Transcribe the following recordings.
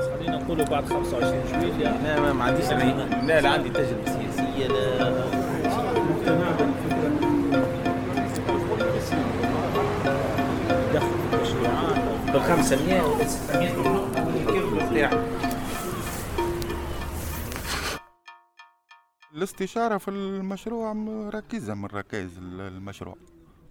خلينا نقولوا بعد 25 جويلية لا ما, ما عنديش أنا لا لا عندي تجربة سياسية لا دخل في المشروعات بال 500 ولا 600 كيف بتاعك الاستشارة في المشروع ركيزة من ركائز المشروع.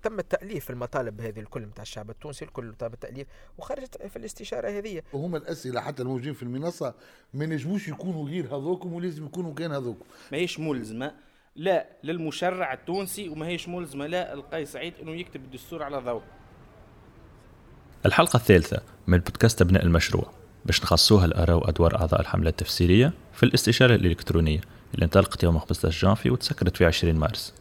تم التأليف المطالب هذه الكل نتاع الشعب التونسي الكل تم التأليف وخرجت في الاستشارة هذه. وهما الأسئلة حتى الموجودين في المنصة ما نجموش يكونوا غير هذوكم ولازم يكونوا كان هذوكم. ماهيش ملزمة لا للمشرع التونسي وما هيش ملزمة لا القيس سعيد إنه يكتب الدستور على ضوء الحلقة الثالثة من بودكاست أبناء المشروع. باش نخصوها الآراء وأدوار أعضاء الحملة التفسيرية في الاستشارة الإلكترونية اللي انطلقت يوم 15 جانفي وتسكرت في 20 مارس.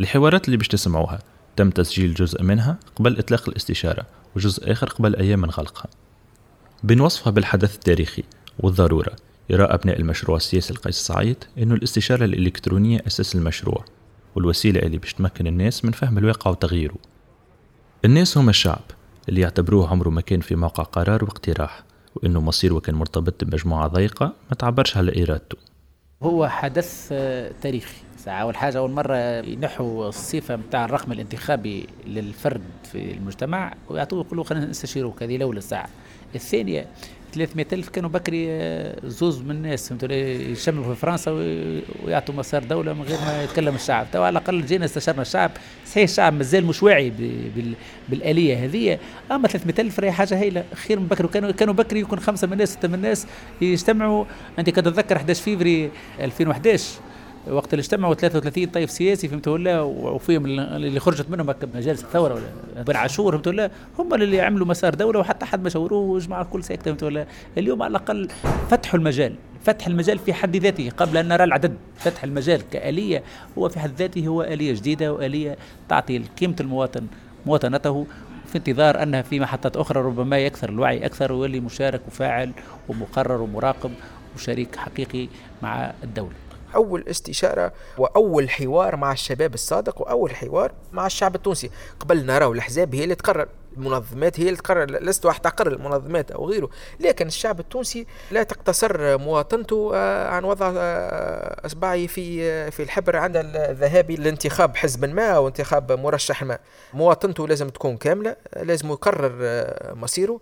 الحوارات اللي باش تسمعوها تم تسجيل جزء منها قبل إطلاق الاستشارة وجزء آخر قبل أيام من غلقها بنوصفها بالحدث التاريخي والضرورة. يرى أبناء المشروع السياسي القيس سعيد أنه الاستشارة الإلكترونية أساس المشروع والوسيلة اللي باش تمكن الناس من فهم الواقع وتغييره. الناس هم الشعب اللي يعتبروه عمره ما كان في موقع قرار واقتراح وإنه مصيره كان مرتبط بمجموعة ضيقة ما تعبرش على إرادته. هو حدث آه، تاريخي. ساعة أول حاجة أول مرة ينحوا الصفة نتاع الرقم الانتخابي للفرد في المجتمع ويعطوه يقولوا خلينا نستشيروك هذه الأولى ساعة الثانية 300 ألف كانوا بكري آه، زوز من الناس فهمتوا؟ يشملوا في فرنسا ويعطوا مسار دولة من غير ما يتكلم الشعب. تو على الأقل جينا استشرنا الشعب. صحيح الشعب مازال مش واعي بالآلية هذه. أما 300 ألف راهي حاجة هايلة. خير من بكري. وكانوا كانوا بكري يكون خمسة من الناس ستة من الناس يجتمعوا. أنت كتتذكر 11 فيفري 2011 وقت اللي اجتمعوا 33 طيف سياسي فهمت ولا؟ وفيهم اللي خرجت منهم مجالس الثورة ولا؟ بن عاشور فهمت ولا؟ هم اللي عملوا مسار دولة وحتى حد ما شاوروه وجماعه الكل ساكتة فهمت ولا؟ اليوم على الأقل فتحوا المجال فتح المجال في حد ذاته قبل أن نرى العدد. فتح المجال كآلية هو في حد ذاته هو آلية جديدة وآلية تعطي قيمة المواطن مواطنته في انتظار أنها في محطات أخرى ربما يكثر الوعي أكثر ويولي مشارك وفاعل ومقرر ومراقب وشريك حقيقي مع الدولة. أول استشارة وأول حوار مع الشباب الصادق وأول حوار مع الشعب التونسي. قبل نرى الأحزاب هي اللي تقرر المنظمات هي اللي تقرر لست واحد تقرر المنظمات أو غيره لكن الشعب التونسي لا تقتصر مواطنته آه، عن وضع آه، اصبعه في آه، في الحبر عند الذهاب لانتخاب حزب ما أو انتخاب مرشح ما. مواطنته لازم تكون كاملة لازم يقرر مصيره.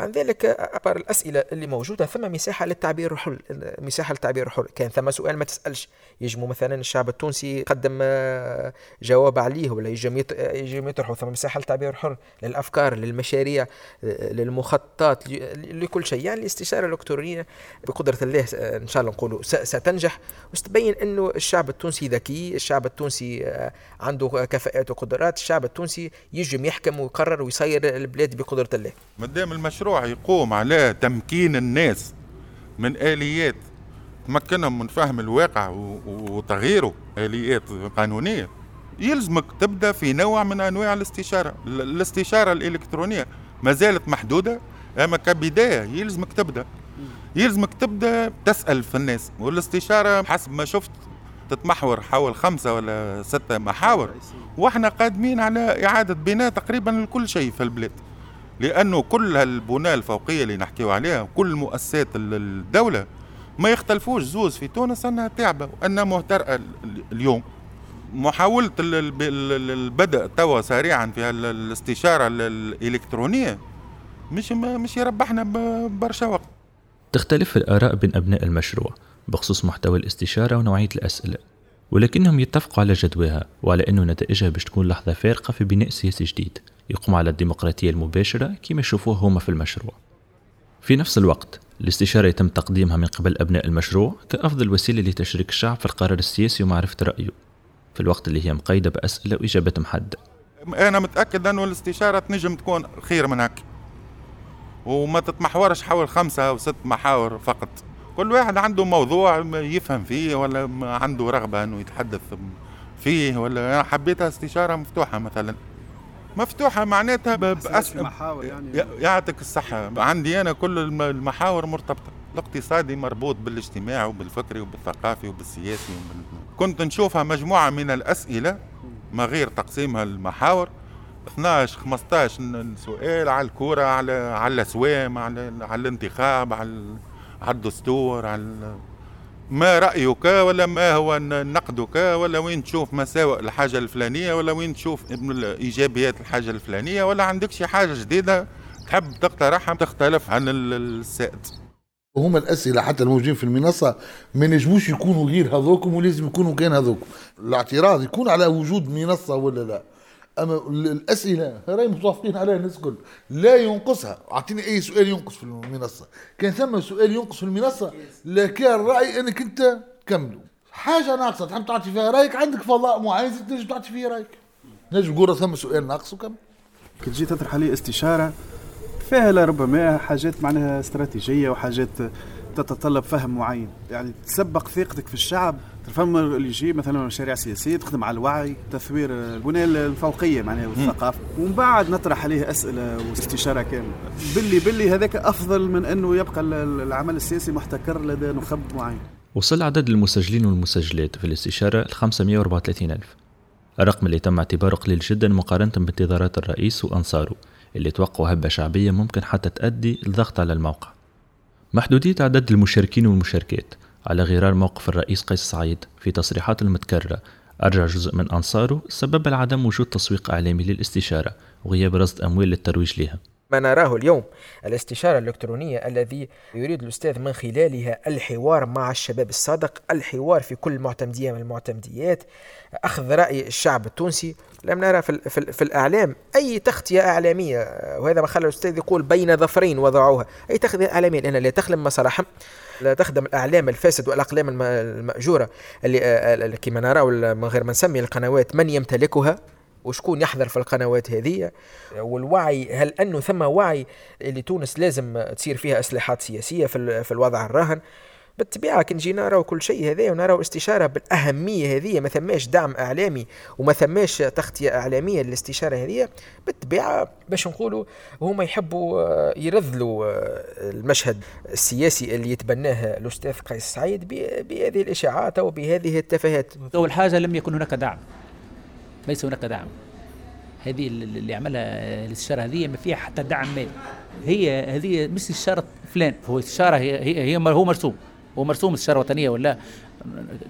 عن ذلك أبر الأسئلة اللي موجودة. ثم مساحة للتعبير الحر مساحة للتعبير الحر كان ثم سؤال ما تسألش. يجمو مثلا الشعب التونسي يقدم آه، جواب عليه ولا يجم يجم يطرحوا ثم مساحة للتعبير الحر للأفكار للمشاريع آه، للمخططات لكل شيء. يعني الاستشارة الإلكترونية بقدرة الله آه، إن شاء الله نقولوا ستنجح. وستبين أنه الشعب التونسي ذكي. الشعب التونسي عنده كفاءات وقدرات. الشعب التونسي يجم يحكم ويقرر ويصير البلاد بقدرة الله. مادام المشروع يقوم على تمكين الناس من آليات تمكنهم من فهم الواقع وتغييره. آليات قانونية. يلزمك تبدأ في نوع من أنواع الاستشارة الاستشارة الإلكترونية. ما زالت محدودة أما كبداية يلزمك تبدأ. يلزمك تبدأ تسأل في الناس. والاستشارة حسب ما شفت تتمحور حول خمسة ولا ستة محاور. وإحنا قادمين على إعادة بناء تقريبا لكل شيء في البلاد. لأنه كل البناء الفوقية اللي نحكيو عليها كل مؤسسات الدولة ما يختلفوش. زوز في تونس أنها تعبة وأنها مهترئة اليوم. محاولة البدء توا سريعا في الاستشارة الإلكترونية مش مش يربحنا برشا وقت. تختلف الآراء بين أبناء المشروع بخصوص محتوى الاستشارة ونوعية الأسئلة ولكنهم يتفقوا على جدواها وعلى أنه نتائجها باش تكون لحظة فارقة في بناء سياسي جديد. يقوم على الديمقراطية المباشرة كما يشوفوه هما في المشروع. في نفس الوقت الاستشارة يتم تقديمها من قبل أبناء المشروع كأفضل وسيلة لتشريك الشعب في القرار السياسي ومعرفة رأيه. في الوقت اللي هي مقيدة بأسئلة وإجابات محددة. أنا متأكد أنه الاستشارة تنجم تكون خير من هكا. وما تتمحورش حول خمسة أو ست محاور فقط. كل واحد عنده موضوع يفهم فيه ولا عنده رغبة أنه يتحدث فيه ولا حبيتها استشارة مفتوحة مثلا. مفتوحة معناتها بأس محاور يعني. يعطيك الصحة. عندي أنا كل المحاور مرتبطة. الاقتصادي مربوط بالاجتماعي وبالفكري وبالثقافي وبالسياسي وبال... كنت نشوفها مجموعة من الأسئلة ما غير تقسيمها المحاور. 12 15 سؤال على الكورة على على الأسوام على على الانتخاب على على الدستور على ما رأيك ولا ما هو نقدك ولا وين تشوف مساوئ الحاجة الفلانية ولا وين تشوف ايجابيات الحاجة الفلانية ولا عندك شي حاجة جديدة تحب تقترحها تختلف عن السائد؟ وهم الأسئلة حتى الموجودين في المنصة ما نجموش يكونوا غير هذوكم ولازم يكونوا كان هذوكم. الاعتراض يكون على وجود منصة ولا لا؟ أما الأسئلة راي متوافقين عليها الناس الكل. لا ينقصها. أعطيني أي سؤال ينقص في المنصة. كان ثم سؤال ينقص في المنصة لا كان رأي أنك أنت كملوا حاجة ناقصة. تحب تعطي فيها رأيك؟ عندك فضاء معين تنجم تعطي فيه رأيك. نجم تقول ثم سؤال ناقص وكمل. كي تجي تطرح عليه استشارة فيها لربما حاجات معناها استراتيجية وحاجات تتطلب فهم معين. يعني تسبق ثقتك في الشعب تفهم اللي يجي مثلا مشاريع سياسية تخدم على الوعي تثوير البنية الفوقية معناها والثقافة. ومن بعد نطرح عليه أسئلة واستشارة كاملة. باللي باللي هذاك أفضل من أنه يبقى العمل السياسي محتكر لدى نخب معين. وصل عدد المسجلين والمسجلات في الاستشارة ل 534 ألف. الرقم اللي تم اعتباره قليل جدا مقارنة بانتظارات الرئيس وأنصاره اللي توقعوا هبة شعبية ممكن حتى تؤدي الضغط على الموقع. محدودية عدد المشاركين والمشاركات. على غرار موقف الرئيس قيس سعيد في تصريحات المتكررة أرجع جزء من أنصاره سبب عدم وجود تسويق إعلامي للاستشارة وغياب رصد أموال للترويج لها. ما نراه اليوم. الاستشارة الإلكترونية الذي يريد الأستاذ من خلالها الحوار مع الشباب الصادق الحوار في كل معتمدية من المعتمديات أخذ رأي الشعب التونسي. لم نرى في, في, في الإعلام أي تغطية إعلامية وهذا ما خلى الأستاذ يقول بين ظفرين وضعوها. أي تغطية إعلامية؟ لأن لا تخدم مصالحهم. لا تخدم الأعلام الفاسد والأقلام المأجورة اللي كما نرى من غير ما نسمي القنوات من يمتلكها. وشكون يحضر في القنوات هذه. والوعي هل أنه ثم وعي اللي تونس لازم تصير فيها اصلاحات سياسية في, في الوضع الراهن؟ بالطبيعة كي نجي نراو كل شيء هذا ونراو استشارة بالأهمية هذه ما ثماش دعم إعلامي وما ثماش تغطية إعلامية للاستشارة هذه. بالطبيعة باش نقولوا هما يحبوا آه، يرذلوا آه، المشهد السياسي اللي يتبناه الأستاذ قيس سعيد بهذه الإشاعات أو بهذه التفاهات. أول حاجة لم يكن هناك دعم. ليس هناك دعم. هذه اللي عملها الاستشارة هذه ما فيها حتى دعم مالي. هي هذه مش استشارة فلان. هو استشارة هي, هي, هي هو مرسوم. هو مرسوم استشارة وطنية ولا؟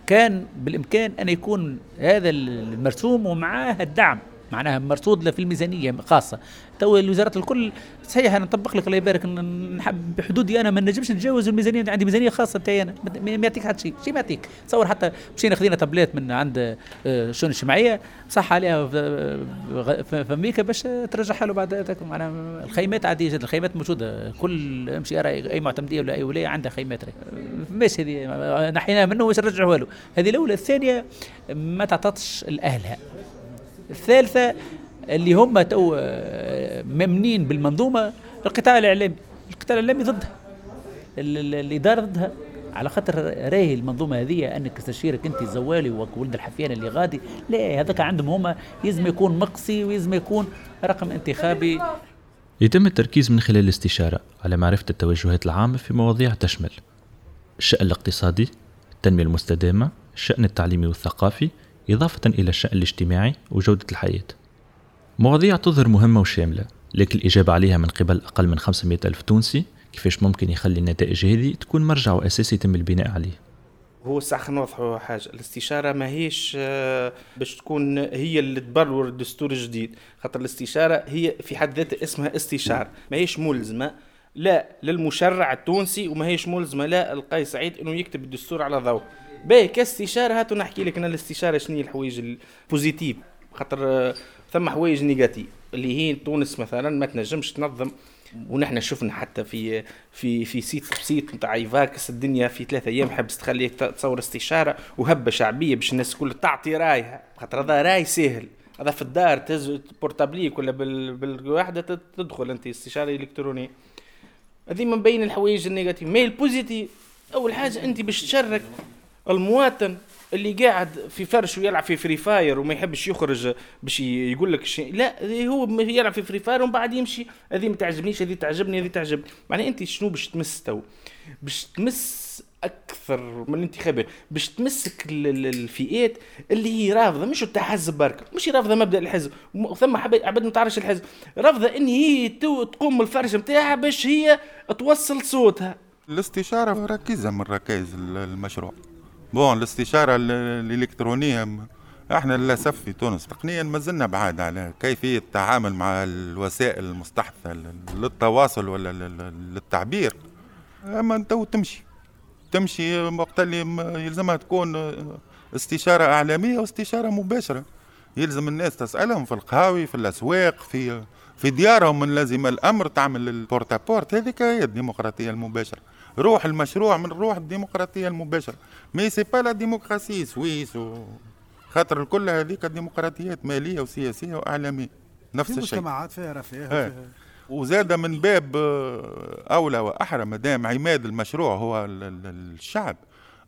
كان بالإمكان أن يكون هذا المرسوم ومعاه الدعم. معناها مرصود في الميزانيه خاصة. تو الوزارات الكل صحيح أنا نطبق لك الله يبارك بحدودي أنا ما نجمش نتجاوز الميزانيه عندي ميزانية خاصة بتاعي أنا. ما يعطيك حتى شيء شيء ما يعطيك. تصور حتى مشينا خذينا تابلات من عند آه، الشؤون الاجتماعيه صح عليها في أمريكا باش ترجعها له بعد معناها الخيمات عادية جدا الخيمات موجودة. كل أمشي أرى اي معتمدية ولا أي ولاية عندها خيمات ماشي هذه نحيناها منه واش نرجعوها له. هذه الأولى. الثانية ما تعطتش لاهلها الثالثة اللي هم تو آه، ممنين بالمنظومة القطاع الإعلامي. القطاع الإعلامي ضدها. الإدارة ضدها. على خاطر راهي المنظومة هذه أنك تستشيرك أنت الزوالي وولد الحفيان اللي غادي. لا هذاك عندهم هما لازم يكون مقصي ولازم يكون رقم انتخابي. يتم التركيز من خلال الاستشارة على معرفة التوجهات العامة في مواضيع تشمل الشأن الاقتصادي التنمية المستدامة الشأن التعليمي والثقافي إضافة إلى الشأن الاجتماعي وجودة الحياة. مواضيع تظهر مهمة وشاملة لكن الإجابة عليها من قبل أقل من 500 ألف تونسي كيفاش ممكن يخلي النتائج هذه تكون مرجع وأساسي يتم البناء عليه؟ هو الصح نوضحوا حاجة. الاستشارة ماهيش آه، باش تكون هي اللي تبرر الدستور الجديد. خاطر الاستشارة هي في حد ذاتها اسمها استشارة ماهيش ملزمة لا للمشرع التونسي وماهيش ملزمة لا القيس سعيد إنه يكتب الدستور على ضوء. باهي كاستشارة هاتوا نحكي لك أنا الاستشارة شنو هي الحوايج ال positif. خاطر ثم حوايج négatif. اللي هي تونس مثلا ما تنجمش تنظم ونحن شفنا حتى في في في site site نتاع Evax الدنيا في ثلاثة أيام حبس تخليك تصور استشارة وهبة شعبية باش الناس الكل تعطي رايها. خاطر هذا راي سهل. هذا في الدار تهز portable يك ولا بالواحدة تدخل أنت استشارة إلكترونية. هذه من بين الحوايج ال négatif. ما ال positif؟ أول حاجة أنت باش تشارك المواطن اللي قاعد في فرش ويلعب في Free Fire وما يحبش يخرج باش يقول لك شيء. لا هو يلعب في Free Fire ومن بعد يمشي. هذه ما تعجبنيش هذه تعجبني هذه تعجبني معناها أنت شنو باش تمس تو؟ باش تمس أكثر من الانتخابات. باش تمسك الفئات اللي هي رافضة مش التحزب برك. مش رافضة مبدأ الحزب. ثم عباد ما تعرفش الحزب. رافضة إن هي تقوم الفرش نتاعها باش هي توصل صوتها. الاستشارة ركيزه من ركائز المشروع. bon الاستشارة الإلكترونية إحنا للأسف في تونس تقنيا ما زلنا بعاد على كيفية التعامل مع الوسائل المستحدثه للتواصل ولا للتعبير. أما أنت تمشي تمشي وقت اللي يلزمها تكون استشارة إعلامية واستشارة مباشرة. يلزم الناس تسألهم في القهاوي في الأسواق في في ديارهم من لازم الأمر تعمل ال porte à هذيك هي الديمقراطية المباشرة. روح المشروع من روح الديمقراطية المباشرة. mais c'est pas la démocratie suisse و... خاطر الكل هذيك ديمقراطيات مالية وسياسية وإعلامية. نفس الشيء. مجتمعات فيها رفاه وزاد من باب آه، أولى واحرى ما دام عماد المشروع هو الشعب.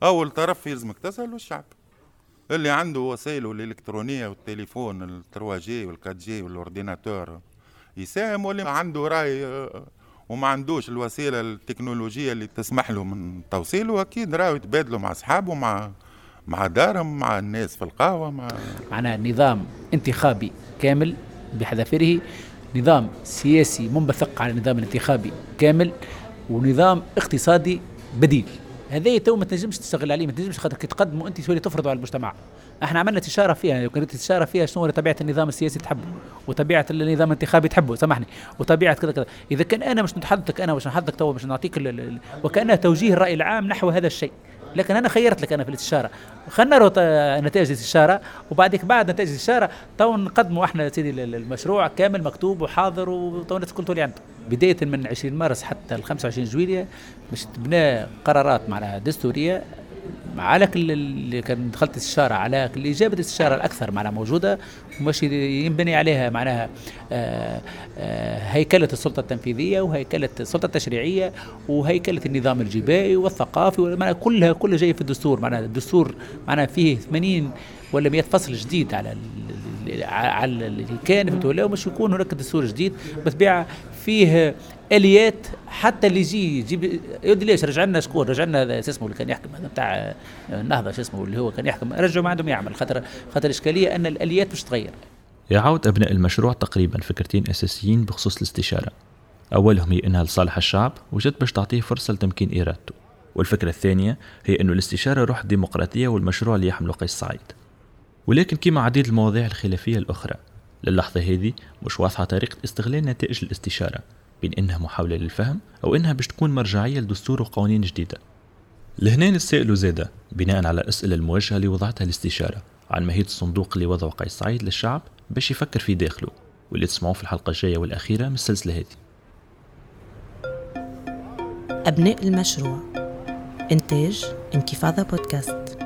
أول طرف يلزمك تسال الشعب اللي عنده وسائله الإلكترونية والتليفون ال 3G وال 4G وال ordinateur. يساهم واللي عنده رأي آه، وما عندوش الوسيلة التكنولوجية اللي تسمح له من توصيله أكيد راهو يتبادلوا مع أصحابه مع مع دارهم مع الناس في القهوة مع معناها نظام انتخابي كامل بحذافيره نظام سياسي منبثق على النظام الانتخابي كامل ونظام اقتصادي بديل. هذا تو ما تنجمش تشتغل عليه ما تنجمش خاطر كي تقدموا أنت تولي تفرضوا على المجتمع. إحنا عملنا استشاره فيها كانت استشاره فيها شنو طبيعة النظام السياسي تحبه وطبيعة النظام الانتخابي تحبه سامحني وطبيعة كذا كذا. إذا كان أنا مش نتحدثك أنا مش نحدثك تو باش نعطيك وكانه توجيه الرأي العام نحو هذا الشيء. لكن أنا خيرت لك أنا في الاستشارة. خلينا نرى نتائج الاستشارة وبعدك بعد نتائج الاستشارة تو نقدموا إحنا سيدي المشروع كامل مكتوب وحاضر وتو الناس الكل تولي عنده بداية من 20 مارس حتى ال 25 جويلية باش تبنى قرارات معناها دستورية على كل اللي كان دخلت استشاره على كل اجابه الاستشاره الأكثر معناها موجودة ومش ينبني عليها معناها آه، آه، هيكلة السلطة التنفيذية وهيكلة السلطة التشريعية وهيكلة النظام الجبائي والثقافي معناها كلها كلها جاية في الدستور. معناها الدستور معناها فيه 80 ولا 100 فصل جديد على على اللي كان في ومش يكون هناك دستور جديد بطبيعه فيه آليات حتى اللي يجي يجيب يودي ليش؟ رجع لنا شكون؟ رجع لنا هذا اسمه اللي كان يحكم هذا بتاع النهضة شو اسمه اللي هو كان يحكم. رجعوا ما عندهم يعمل. خاطر خاطر الاشكاليه أن الآليات مش تغير. يعود أبناء المشروع تقريبا فكرتين أساسيين بخصوص الاستشارة. أولهم هي انها لصالح الشعب وجد باش تعطيه فرصة لتمكين إرادته. والفكرة الثانية هي إنه الاستشارة روح الديمقراطية والمشروع اللي يحمله قيس سعيد. ولكن كما عديد المواضيع الخلافية الأخرى للحظة هذه مش واضحة طريقة استغلال نتائج الاستشارة بين إنها محاولة للفهم أو إنها باش تكون مرجعية لدستور وقوانين جديدة. لهنا نتسائلوا زادة بناء على الأسئلة الموجهة اللي وضعتها الاستشارة عن ماهية الصندوق اللي وضعه قيس سعيد للشعب باش يفكر في داخله واللي تسمعوه في الحلقة الجاية والأخيرة من السلسلة هذه. أبناء المشروع إنتاج انكفاضة بودكاست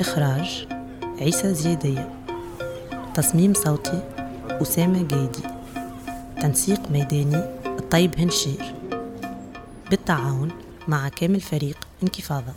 إخراج عيسى زيادية تصميم صوتي أسامة جيدي. تنسيق ميداني الطيب هنشير. بالتعاون مع كامل فريق انكفاضة.